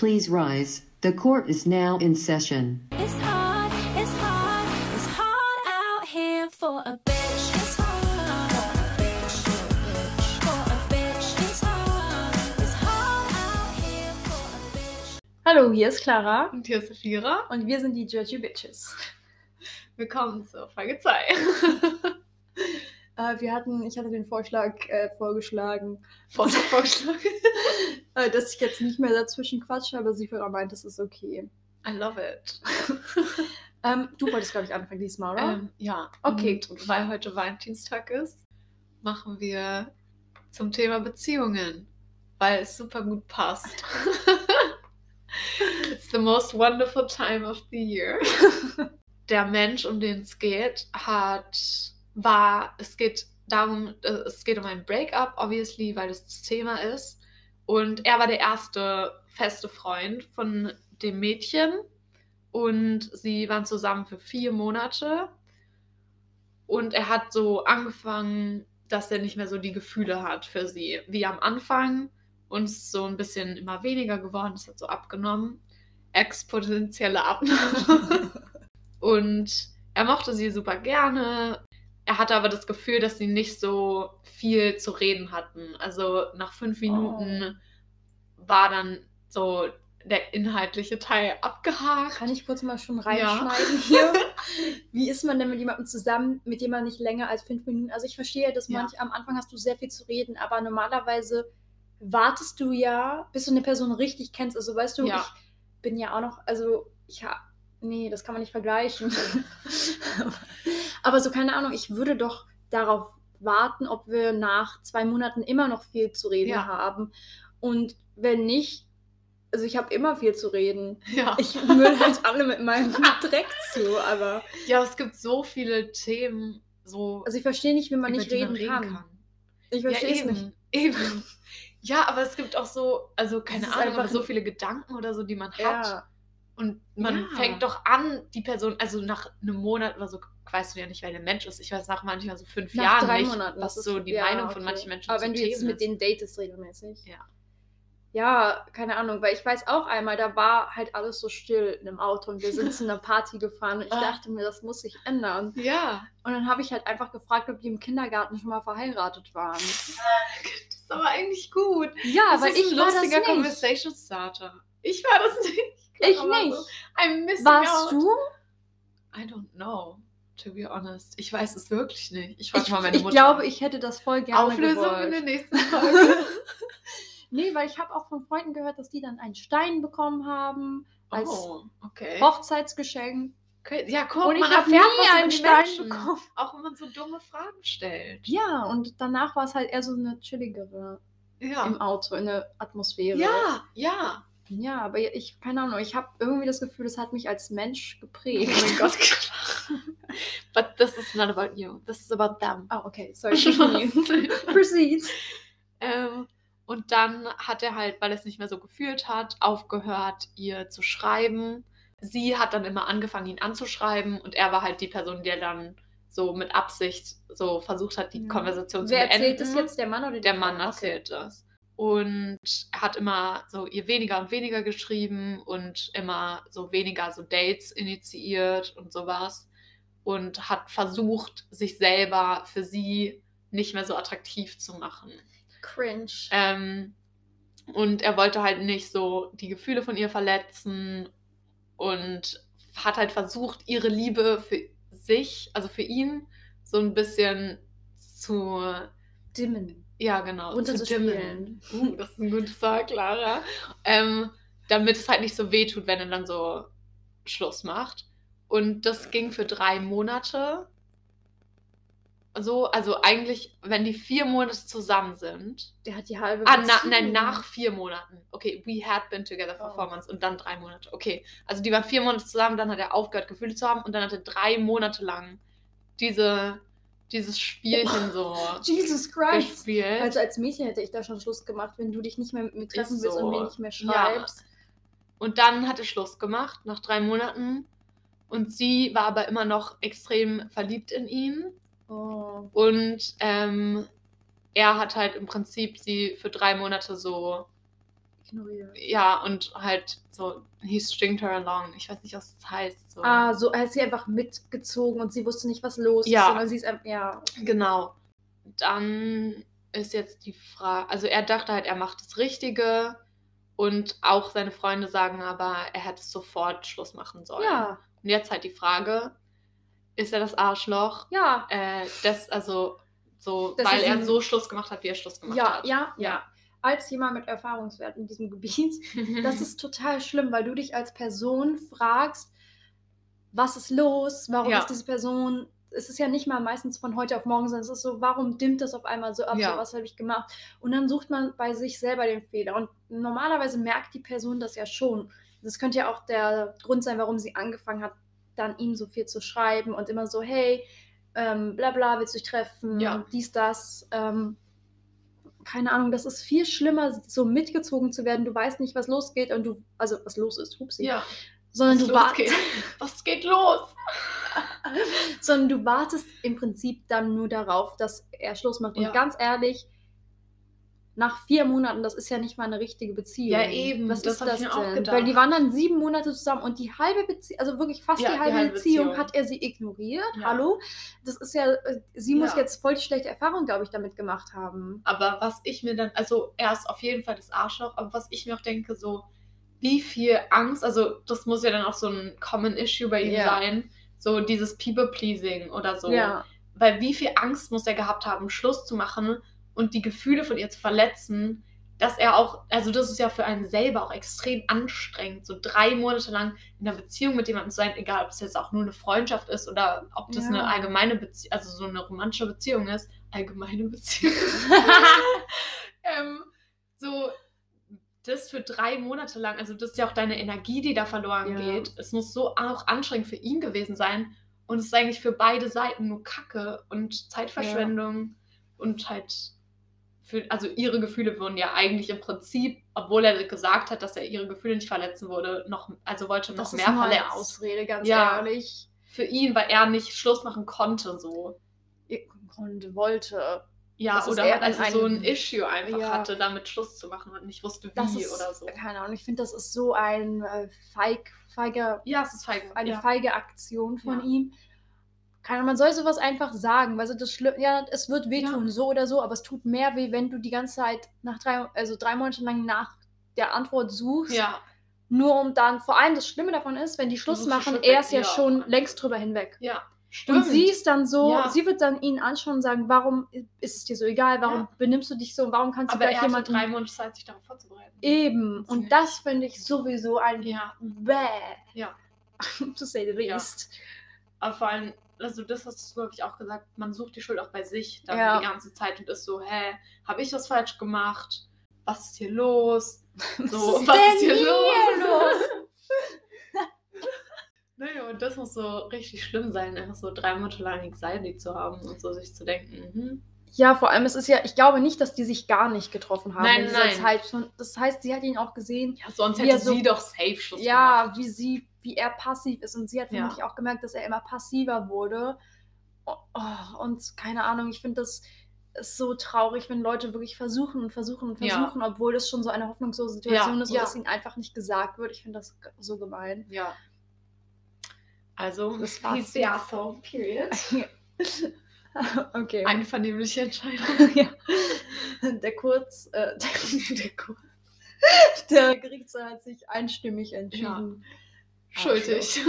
Please rise. The court is now in session. It's hard, it's hard, it's hard out here for a bitch. It's hard for a bitch, for a bitch. It's hard, it's hard out here for a bitch. Hallo, hier ist Clara Und hier ist Sophira. und wir sind die Judgy Bitches. Willkommen zur Folge 2. Äh, wir hatten, ich hatte den Vorschlag äh, vorgeschlagen, Vorschlag. äh, dass ich jetzt nicht mehr dazwischen quatsche, aber Sifera meint, es ist okay. I love it. Ähm, du wolltest, glaube ich, anfangen diesmal, oder? Ähm, ja, Okay. Und weil heute Valentinstag ist, machen wir zum Thema Beziehungen, weil es super gut passt. It's the most wonderful time of the year. Der Mensch, um den es geht, hat, war, es geht darum, äh, es geht um ein Breakup, obviously, weil das das Thema ist. Und er war der erste feste Freund von dem Mädchen. Und sie waren zusammen für vier Monate. Und er hat so angefangen, dass er nicht mehr so die Gefühle hat für sie, wie am Anfang. Und es ist so ein bisschen immer weniger geworden, es hat so abgenommen. Exponentielle Abnahme. und er mochte sie super gerne. Er hatte aber das Gefühl, dass sie nicht so viel zu reden hatten. Also nach fünf Minuten war dann so der inhaltliche Teil abgehakt. Kann ich kurz mal schon reinschneiden hier? Wie ist man denn mit jemandem zusammen, mit dem man nicht länger als fünf Minuten? Also ich verstehe, dass Ja. manch am Anfang hast du sehr viel zu reden, aber normalerweise wartest du ja, bis du eine Person richtig kennst. Also weißt du, Ja. ich bin ja auch noch, also ich habe, nee, das kann man nicht vergleichen. aber so keine Ahnung, ich würde doch darauf warten, ob wir nach zwei Monaten immer noch viel zu reden Ja. haben. Und wenn nicht, also ich habe immer viel zu reden. Ja. Ich müll halt alle mit meinem Dreck zu, aber ja, es gibt so viele Themen, so also ich verstehe nicht, wie man nicht die reden, kann. Ich Ja, verstehe es eben, nicht. eben. Ja, aber es gibt auch so, also keine Ahnung, so viele Gedanken oder so, die man hat. Ja, Und man Ja. fängt doch an, die Person, also nach einem Monat oder so, weißt du ja nicht, wer der Mensch ist. Ich weiß nach manchmal so fünf nach Jahren drei nicht, Monaten. was so ist- die ja, Meinung von okay. manchen Menschen Aber zu wenn du jetzt mit ist. denen datest regelmäßig. Ja. Ja, keine Ahnung, weil ich weiß auch einmal, da war halt alles so still in einem Auto und wir sind zu einer Party gefahren und ich Ah. dachte mir, das muss sich ändern. Ja, Und dann habe ich halt einfach gefragt, ob die im Kindergarten schon mal verheiratet waren. das ist aber eigentlich gut. Ja, das weil ist ich ein war das lustiger nicht. Conversation Starter. Ich war das nicht. Ich nicht. So, I'm missing Warst out. du? I don't know, to be honest. Ich weiß es wirklich nicht. Ich frage Ich, mal meine ich Mutter. glaube, ich hätte das voll gerne Auflösung gewollt. in der nächsten Folge. Nee, weil ich habe auch von Freunden gehört, dass die dann einen Stein bekommen haben als oh, okay. Hochzeitsgeschenk. okay. Ja, guck, Und ich man habe nie einen Stein Menschen. bekommen. Auch wenn man so dumme Fragen stellt. Ja, und danach war es halt eher so eine chilligere Ja. im Auto, in der Atmosphäre. Ja, ja. Ja, aber ich, keine Ahnung, ich habe irgendwie das Gefühl, das hat mich als Mensch Oh geprägt. mein Gott, klar. But this is not about you. This is about them. Oh, okay, sorry. Proceed. ähm, und dann hat er halt, weil er es nicht mehr so gefühlt hat, aufgehört, ihr zu schreiben. Sie hat dann immer angefangen, ihn anzuschreiben und er war halt die Person, der dann so mit Absicht so versucht hat, die Ja. Konversation zu Wer beenden. erzählt das jetzt, der Mann oder die Der Frau? Mann Okay. erzählt das. Und er hat immer so ihr weniger und weniger geschrieben und immer so weniger so Dates initiiert und sowas. Und hat versucht, sich selber für sie nicht mehr so attraktiv zu machen. Cringe. Ähm, und er wollte halt nicht so die Gefühle von ihr verletzen und hat halt versucht, ihre Liebe für sich, also für ihn, so ein bisschen zu Dimmen. Ja, genau. Runterzuspielen. Uh, das ist ein gutes Wort, Clara. Ähm, damit es halt nicht so weh tut, wenn er dann so Schluss macht. Und das ging für drei Monate. So, also eigentlich, wenn die vier Monate zusammen sind. Der hat die halbe Ah, na, nein, nach vier Monaten. Okay, we had been together for Oh. four months und dann drei Monate. Okay, also die waren vier Monate zusammen, dann hat er aufgehört, Gefühle zu haben und dann hat er drei Monate lang diese, dieses Spielchen so Jesus Christ. gespielt. Also als Mädchen hätte ich da schon Schluss gemacht, wenn du dich nicht mehr mit mir treffen Ist willst und mir nicht mehr Ja. schreibst. Und dann hat er Schluss gemacht, nach drei Monaten. Und sie war aber immer noch extrem verliebt in ihn. Oh. Und ähm, er hat halt im Prinzip sie für drei Monate so Ignoriert. Ja, und halt so, he stringed her along. Ich weiß nicht, was das heißt. So. Ah, so, er hat sie einfach mitgezogen und sie wusste nicht, was los Ja. ist, sondern sie ist einfach, ja. Genau. Dann ist jetzt die Frage, also er dachte halt, er macht das Richtige und auch seine Freunde sagen aber, er hätte sofort Schluss machen sollen. Ja, Und jetzt halt die Frage, ist er das Arschloch? ja, Äh, das, also, so, Das weil er so Schluss gemacht hat, wie er Schluss gemacht ja, hat. ja, ja. Als jemand mit Erfahrungswert in diesem Gebiet, das ist total schlimm, weil du dich als Person fragst, was ist los, warum Ja. ist diese Person, es ist ja nicht mal meistens von heute auf morgen, sondern es ist so, warum dimmt das auf einmal so ab, Ja. so was habe ich gemacht? Und dann sucht man bei sich selber den Fehler und normalerweise merkt die Person das ja schon. Das könnte ja auch der Grund sein, warum sie angefangen hat, dann ihm so viel zu schreiben und immer so, hey, ähm, bla bla, willst du dich treffen, Ja. dies, das, ähm, keine Ahnung, das ist viel schlimmer, so mitgezogen zu werden. Du weißt nicht, was losgeht und du, also was los ist, hupsi. ja. Sondern Was du, wa losgeht. Was geht los? sondern du wartest im Prinzip dann nur darauf, dass er Schluss macht. Und Ja. ganz ehrlich, nach vier Monaten, das ist ja nicht mal eine richtige Beziehung. Ja, eben, Was das ist das denn? Weil die waren dann sieben Monate zusammen und die halbe Beziehung, also wirklich fast Ja, die die halbe, halbe Beziehung, Beziehung. hat er sie ignoriert. Ja. Hallo? Das ist ja, äh, sie muss Ja. jetzt voll die schlechte Erfahrung, glaube ich, damit gemacht haben. Aber was ich mir dann, also er ist auf jeden Fall das Arschloch, aber was ich mir auch denke, so, wie viel Angst, also das muss ja dann auch so ein Common Issue bei ihm sein, so dieses People-Pleasing oder so. Ja. Weil wie viel Angst muss er gehabt haben, Schluss zu machen und die Gefühle von ihr zu verletzen, dass er auch, also das ist ja für einen selber auch extrem anstrengend, so drei Monate lang in einer Beziehung mit jemandem zu sein, egal ob es jetzt auch nur eine Freundschaft ist oder ob das Ja. eine allgemeine Beziehung, also so eine romantische Beziehung ist. Allgemeine Beziehung. ähm, so, das für drei Monate lang, also das ist ja auch deine Energie, die da verloren Ja. geht. Es muss so auch anstrengend für ihn gewesen sein. Und es ist eigentlich für beide Seiten nur Kacke und Zeitverschwendung und halt für, also ihre Gefühle wurden ja eigentlich im Prinzip, obwohl er gesagt hat, dass er ihre Gefühle nicht verletzen würde, noch, also wollte noch Das mehr ist nur eine verletzen. Ausrede, ganz Ja. ehrlich. Für ihn, weil er nicht Schluss machen konnte, so. Und wollte. Ja, Das oder halt also ein- so ein Issue einfach Ja. hatte, damit Schluss zu machen und nicht wusste, wie Das ist, oder so. keine Ahnung, ich finde, das ist so ein äh, feig, feiger, Ja, es ist feige. eine ja. feige Aktion von ihm. Keine Ahnung, man soll sowas einfach sagen, weil so das Schlimm, ja, es wird wehtun, Ja. so oder so, aber es tut mehr weh, wenn du die ganze Zeit nach drei, also drei Monate lang nach der Antwort suchst, Ja, nur um dann, vor allem das Schlimme davon ist, wenn die Schluss machen, er ist ja ja. schon längst drüber hinweg. ja. Und sie ist dann so, Ja. sie wird dann ihn anschauen und sagen, warum ist es dir so egal, warum Ja. benimmst du dich so, warum kannst du Aber er gleich jemanden... drei Monate Zeit, sich darauf vorzubereiten. Eben, Sie und nicht. das finde ich sowieso ein Ja, Bäh, ja. to say the least. Aber vor allem, also das hast du, glaube ich, auch gesagt, man sucht die Schuld auch bei sich dann Ja. die ganze Zeit und ist so, hä, habe ich was falsch gemacht? Was ist hier los? So, ist was ist hier hier los? los? Naja, und das muss so richtig schlimm sein, einfach so drei Monate lang Anxiety zu haben und so sich zu denken, mhm. Ja, vor allem, es ist ja, ich glaube nicht, dass die sich gar nicht getroffen haben Nein, in dieser nein. Zeit. schon. Das heißt, sie hat ihn auch gesehen, ja, sonst hätte so- sie doch safe Schluss ja, gemacht. wie sie, wie er passiv ist. Und sie hat Ja. vermutlich auch gemerkt, dass er immer passiver wurde. Oh, oh, und keine Ahnung, ich finde das ist so traurig, wenn Leute wirklich versuchen und versuchen und Ja. versuchen, obwohl es schon so eine hoffnungslose Situation Ja, ist ja. und es ihnen einfach nicht gesagt wird. Ich finde das so gemein. Ja. Also, Das war's. the asshole, period. okay. Einvernehmliche Entscheidung. ja. Der Kurz, äh, der, der, Kur- der Gerichtssaal hat sich einstimmig entschieden. Schuldig.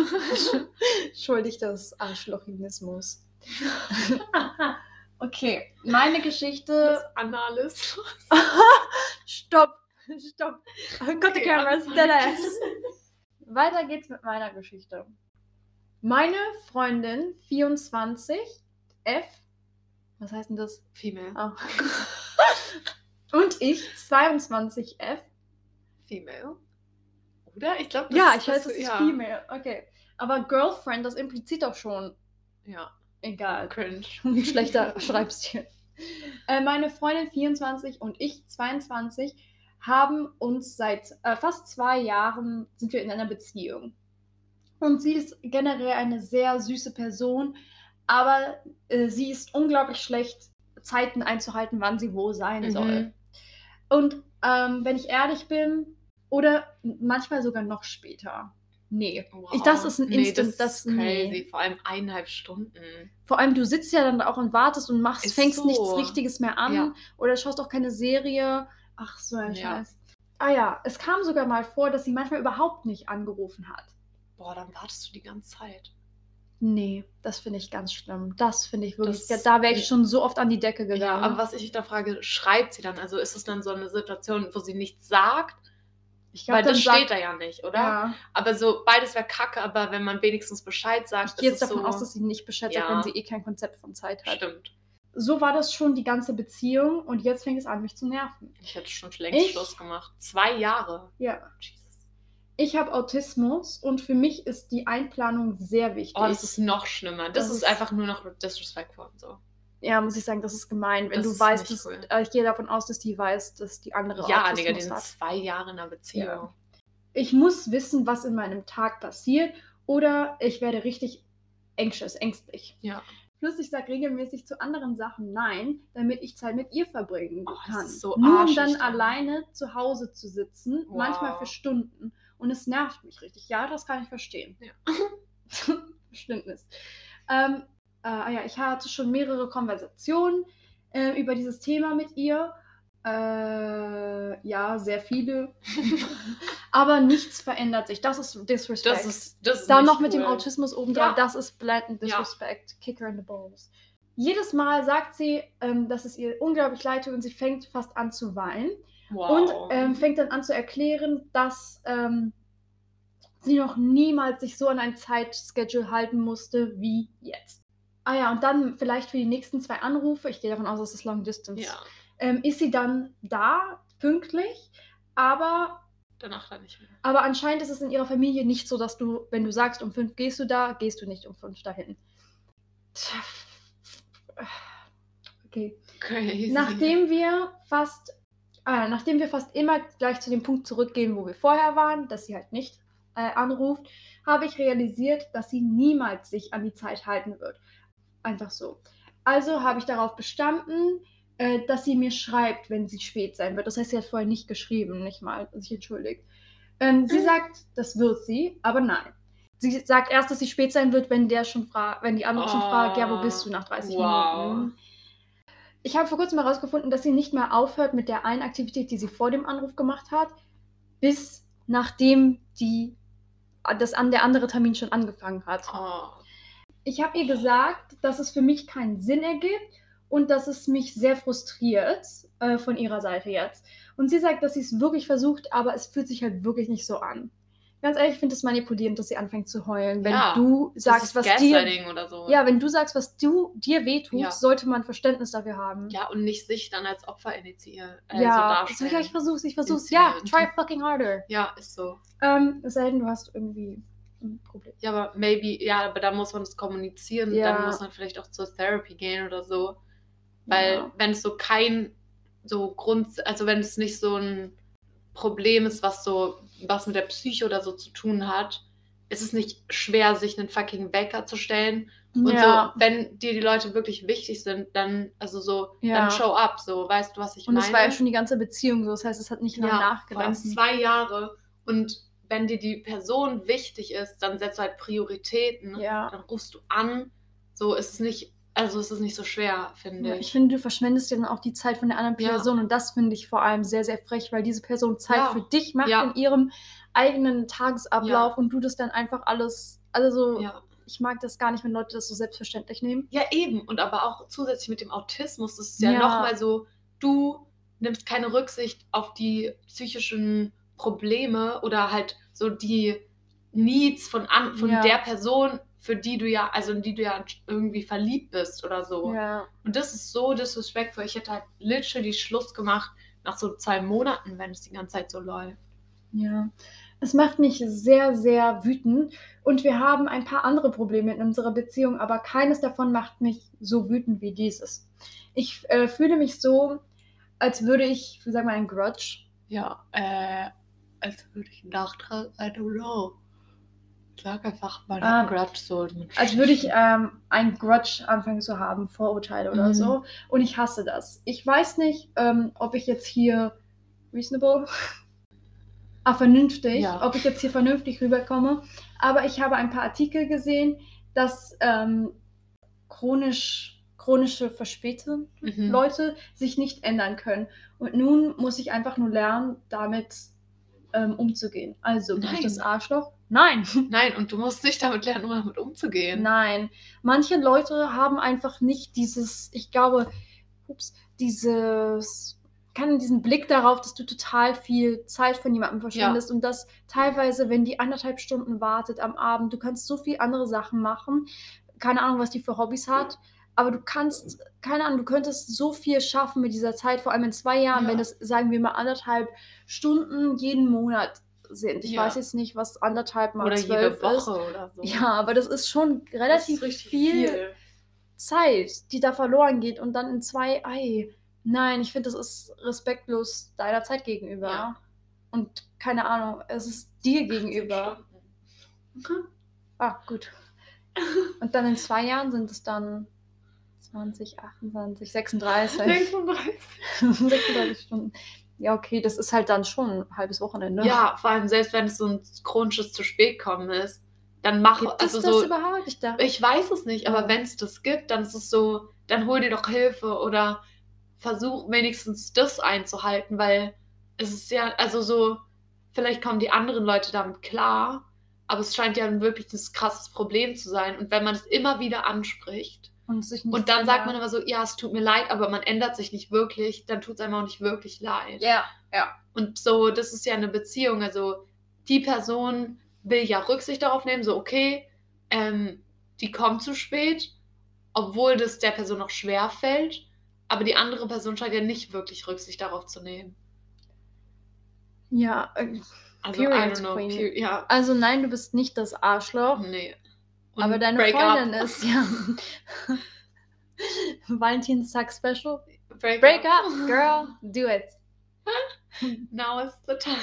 Schuldig des Arschlochinismus. okay, meine Geschichte. Das Anales. stopp, stopp. Got the Okay, cameras, I'm dead sorry. ass. Weiter geht's mit meiner Geschichte. Meine Freundin 24, F, was heißt denn das? Female. Ah. Und ich 22, F. Female. Oder? Ich glaube, Ja, ich weiß, es ist ja. Female. Okay. Aber Girlfriend, das impliziert doch schon. Ja, Egal. cringe. Schlechter Schreibstil. Äh, meine Freundin 24 und ich 22 haben uns seit äh, fast zwei Jahren sind wir in einer Beziehung. Und sie ist generell eine sehr süße Person, aber äh, sie ist unglaublich schlecht, Zeiten einzuhalten, wann sie wo sein Mhm. soll. Und ähm, wenn ich ehrlich bin, Oder manchmal sogar noch später. Nee. Wow. Ich, das ist ein Nee, Instant, das, das, ist crazy. nee. Vor allem eineinhalb Stunden. Vor allem, du sitzt ja dann da auch und wartest und machst, Ist fängst so. nichts Richtiges mehr an Ja. oder schaust auch keine Serie. Ach, so ein Ja. Scheiß. Ah ja, es kam sogar mal vor, dass sie manchmal überhaupt nicht angerufen hat. Boah, dann wartest du die ganze Zeit. Nee, das finde ich ganz schlimm. Das finde ich wirklich. Das- da wäre ich schon so oft an die Decke Ja, gegangen. aber was ich da frage, schreibt sie dann? Also ist es dann so eine Situation, wo sie nichts sagt? Ich Weil dann das sagt- steht da ja nicht, oder? Ja, Aber so, beides wäre kacke, aber wenn man wenigstens Bescheid sagt, ich gehe jetzt davon so, aus, dass sie nicht Bescheid sagt, Ja. wenn sie eh kein Konzept von Zeit hat. Stimmt. So war das schon die ganze Beziehung und jetzt fängt es an, mich zu nerven. Ich hätte schon längst Ich- Schluss gemacht. Zwei Jahre. Ja. Jesus. Ich habe Autismus und für mich ist die Einplanung sehr wichtig. Oh, das ist noch schlimmer. Das, Das ist ist- einfach nur noch disrespectful und so. Ja, muss ich sagen, das ist gemein. Wenn Das du weißt, dass, cool. äh, ich gehe davon aus, dass die weiß, dass die andere Ja, Autismus Digga, die sind hat. zwei Jahre in einer Beziehung. Ja. Ich muss wissen, was in meinem Tag passiert oder ich werde richtig anxious, ängstlich. Ja. Plus ich sage regelmäßig zu anderen Sachen Nein, damit ich Zeit mit ihr verbringen Oh, kann. so Nur um dann alleine zu Hause zu sitzen, manchmal Wow. für Stunden. Und es nervt mich richtig. Ja, das kann ich verstehen. Ja. Verständnis. Ähm, äh, ah ja, ich hatte schon mehrere Konversationen äh, über dieses Thema mit ihr. Äh, ja, sehr viele. Aber nichts verändert sich. Das ist Disrespect. Das ist, das ist Dann noch mit dem. Autismus obendrauf, Ja. das ist blatant Ja. Disrespect. Kicker in the balls. Jedes Mal sagt sie, ähm, dass es ihr unglaublich leid tut und sie fängt fast an zu weinen. Wow. Und ähm, fängt dann an zu erklären, dass ähm, sie noch niemals sich so an ein Zeitschedule halten musste wie jetzt. Ah ja, und dann vielleicht für die nächsten zwei Anrufe, ich gehe davon aus, dass es Long Distance, ja, ähm, ist sie dann da, pünktlich, aber, danach dann nicht mehr. aber anscheinend ist es in ihrer Familie nicht so, dass du, wenn du sagst, um fünf gehst du da, gehst du nicht um fünf dahin. Okay. Crazy. Nachdem wir fast, äh, nachdem wir fast immer gleich zu dem Punkt zurückgehen, wo wir vorher waren, dass sie halt nicht äh, anruft, habe ich realisiert, dass sie niemals sich an die Zeit halten wird. Einfach so. Also habe ich darauf bestanden, äh, dass sie mir schreibt, wenn sie spät sein wird. Das heißt, sie hat vorher nicht geschrieben, nicht mal, sich entschuldigt. Ähm, sie Mhm. sagt, das wird sie, aber nein. Sie sagt erst, dass sie spät sein wird, wenn der schon fragt, wenn die andere schon Oh, fragt, ja, wo bist du nach 30 wow. Minuten? Ich habe vor kurzem herausgefunden, dass sie nicht mehr aufhört mit der einen Aktivität, die sie vor dem Anruf gemacht hat, bis nachdem die, das an der andere Termin schon angefangen hat. Oh. Ich habe ihr gesagt, dass es für mich keinen Sinn ergibt und dass es mich sehr frustriert äh, von ihrer Seite jetzt. Und sie sagt, dass sie es wirklich versucht, aber es fühlt sich halt wirklich nicht so an. Ganz ehrlich, ich finde es manipulierend, dass sie anfängt zu heulen. Wenn Ja, du sagst, was dir, so. ja, wenn du sagst, was du dir wehtut, Ja. sollte man Verständnis dafür haben. Ja, und nicht sich dann als Opfer initiieren. Äh, ja, so so, ja, ich versuch's, ich versuch's. Ja, try fucking harder. ja, ist so. Ähm, es sei denn, du hast irgendwie ein Problem. Ja, aber maybe, ja, aber da muss man das kommunizieren. Ja. Dann muss man vielleicht auch zur Therapy gehen oder so. Weil Ja. wenn es so kein so Grund, also wenn es nicht so ein Problem ist, was so, was mit der Psyche oder so zu tun hat, ist es nicht schwer, sich einen fucking Wecker zu stellen. Und ja. so, wenn dir die Leute wirklich wichtig sind, dann, also so, Ja. dann show up, so, weißt du, was ich Und meine? es war ja schon die ganze Beziehung so. Das heißt, es hat nicht lange ja, nachgelassen. zwei Jahre. Und wenn dir die Person wichtig ist, dann setzt du halt Prioritäten. Ja. Dann rufst du an. So ist es nicht, also ist es nicht so schwer, finde Ja, ich. ich finde, du verschwendest ja dann auch die Zeit von der anderen Ja. Person und das finde ich vor allem sehr, sehr frech, weil diese Person Zeit Ja. für dich macht Ja. in ihrem eigenen Tagesablauf und du das dann einfach alles, also ja. ich mag das gar nicht, wenn Leute das so selbstverständlich nehmen. ja, eben. Und aber auch zusätzlich mit dem Autismus, das ist ja, Ja. nochmal so, du nimmst keine Rücksicht auf die psychischen Probleme oder halt so die Needs von, an, von Ja. der Person, für die du ja, also in die du ja irgendwie verliebt bist oder so. Ja. Und das ist so disrespectful. Ich hätte halt literally Schluss gemacht nach so zwei Monaten, wenn es die ganze Zeit so läuft. Ja. Es macht mich sehr, sehr wütend und wir haben ein paar andere Probleme in unserer Beziehung, aber keines davon macht mich so wütend wie dieses. Ich äh, fühle mich so, als würde ich, wie sagen wir, ein Grudge. Ja, äh, als würde ich einen Nachtrag, I don't know. Sag einfach mal Ah, Grudge so. Als würde ich ähm, ein Grudge anfangen zu haben, Vorurteile oder Mhm. so. Und ich hasse das. Ich weiß nicht, ähm, ob ich jetzt hier reasonable Ah, vernünftig, Ja. ob ich jetzt hier vernünftig rüberkomme. Aber ich habe ein paar Artikel gesehen, dass ähm, chronisch, chronische verspätete Mhm. Leute sich nicht ändern können. Und nun muss ich einfach nur lernen, damit ähm, umzugehen. Also bin ich Nein. das Arschloch? Nein. Nein, und du musst nicht damit lernen, um damit umzugehen. Nein. Manche Leute haben einfach nicht dieses, ich glaube, ups, dieses, kann diesen Blick darauf, dass du total viel Zeit von jemandem verschwendest und dass teilweise, wenn die anderthalb Stunden wartet am Abend, du kannst so viel andere Sachen machen. Keine Ahnung, was die für Hobbys hat. Aber du kannst, keine Ahnung, du könntest so viel schaffen mit dieser Zeit, vor allem in zwei Jahren, Ja. wenn es, sagen wir mal, anderthalb Stunden jeden Monat sind. Ich Ja. weiß jetzt nicht, was anderthalb mal Oder zwölf jede ist. Woche oder so. Ja, aber das ist schon Das ist relativ richtig viel, Zeit, die da verloren geht und dann in zwei, ei, nein, ich finde, das ist respektlos deiner Zeit gegenüber. Ja. Und keine Ahnung, es ist dir 18 gegenüber. Stunden. Ah, gut. Und dann in zwei Jahren sind es dann 20, 28, 36. 36. 36 Stunden. Ja, okay, das ist halt dann schon ein halbes Wochenende. Ja, vor allem selbst wenn es so ein chronisches zu spät kommen ist, dann mach Gibt also es das so. überhaupt? Ich dachte, Ich weiß es nicht, aber Ja. wenn es das gibt, dann ist es so, dann hol dir doch Hilfe oder versuch wenigstens das einzuhalten, weil es ist ja, also so, vielleicht kommen die anderen Leute damit klar, aber es scheint ja ein wirklich ein krasses Problem zu sein. Und wenn man es immer wieder anspricht und, sich nicht und dann sagt man immer so, ja, es tut mir leid, aber man ändert sich nicht wirklich, dann tut es einem auch nicht wirklich leid. Ja, ja. Und so, das ist ja eine Beziehung. Also die Person will ja Rücksicht darauf nehmen, so okay, ähm, die kommt zu spät, obwohl das der Person noch schwer fällt. Aber die andere Person scheint ja nicht wirklich Rücksicht darauf zu nehmen. Ja, äh, Also, Period I don't know. Ja, also nein, du bist nicht das Arschloch. nee. Und Aber deine break Freundin up. ist ja Valentinstag-Special. Break, Break up, girl, do it. Now is the time.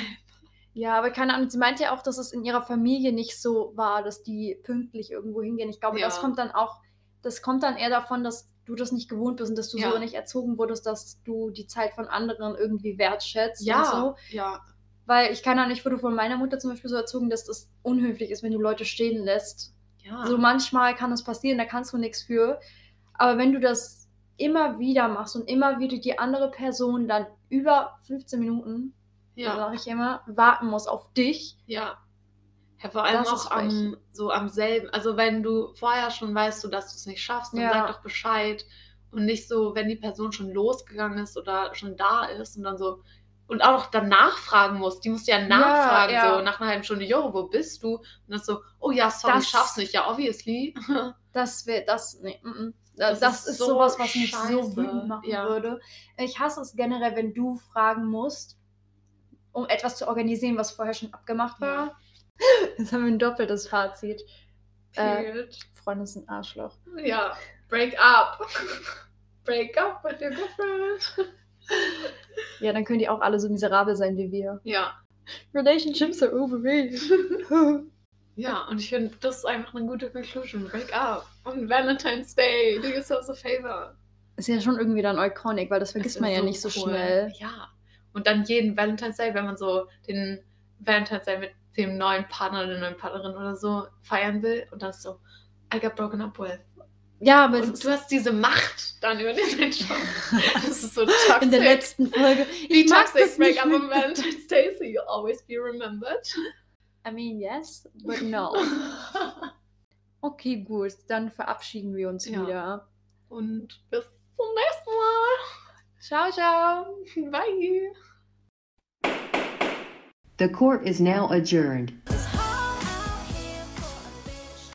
Ja, aber keine Ahnung, sie meinte ja auch, dass es in ihrer Familie nicht so war, dass die pünktlich irgendwo hingehen. Ich glaube, das Ja. kommt dann auch, das kommt dann eher davon, dass du das nicht gewohnt bist und dass du Ja. so nicht erzogen wurdest, dass du die Zeit von anderen irgendwie wertschätzt Ja, und so. ja, Weil ich keine Ahnung, ich wurde von meiner Mutter zum Beispiel so erzogen, dass das unhöflich ist, wenn du Leute stehen lässt. Ja. So manchmal kann das passieren, da kannst du nichts für. Aber wenn du das immer wieder machst und immer wieder die andere Person dann über 15 Minuten, ja. sage ich immer, warten muss auf dich, Ja. Ja, vor allem Das auch am, so am selben. Also wenn du vorher schon weißt, dass du es nicht schaffst, dann Ja. sag doch Bescheid. Und nicht so, wenn die Person schon losgegangen ist oder schon da ist und dann so. Und auch dann nachfragen musst. Die musst ja nachfragen, ja. so nach einer halben Stunde, jo, wo bist du? Und dann so, oh ja, sorry, Das- ich schaff's nicht. Ja, obviously. das wäre das. Nee, mm, mm. Das, Das ist, ist so sowas, was mich so scheiße. wütend machen Ja. würde. Ich hasse es generell, wenn du fragen musst, um etwas zu organisieren, was vorher schon abgemacht war. Ja. Jetzt haben wir ein doppeltes Fazit. Äh. Freunde sind Arschloch. Ja, break up. break up with your girlfriend. Ja, dann können die auch alle so miserabel sein wie wir. Ja. Relationships are overrated. Ja, und ich finde, das ist einfach eine gute Conclusion. Break up. Und Valentine's Day, do yourselves a favor. ist ja schon irgendwie dann iconic, weil das vergisst man ja nicht so cool. schnell. Ja. Und dann jeden Valentine's Day, wenn man so den Valentine's Day mit dem neuen Partner oder der neuen Partnerin oder so feiern will. Und dann ist so, I got broken up with. Ja, aber Und du hast diese Macht dann über den Menschen. Das ist so toxic. in der letzten Folge. Mag toxic break on Valentine's Day, so you'll always be remembered. I mean, yes, but no. Okay, gut, dann verabschieden wir uns Ja. wieder. Und bis zum nächsten Mal. Ciao, ciao. Bye. The court is now adjourned.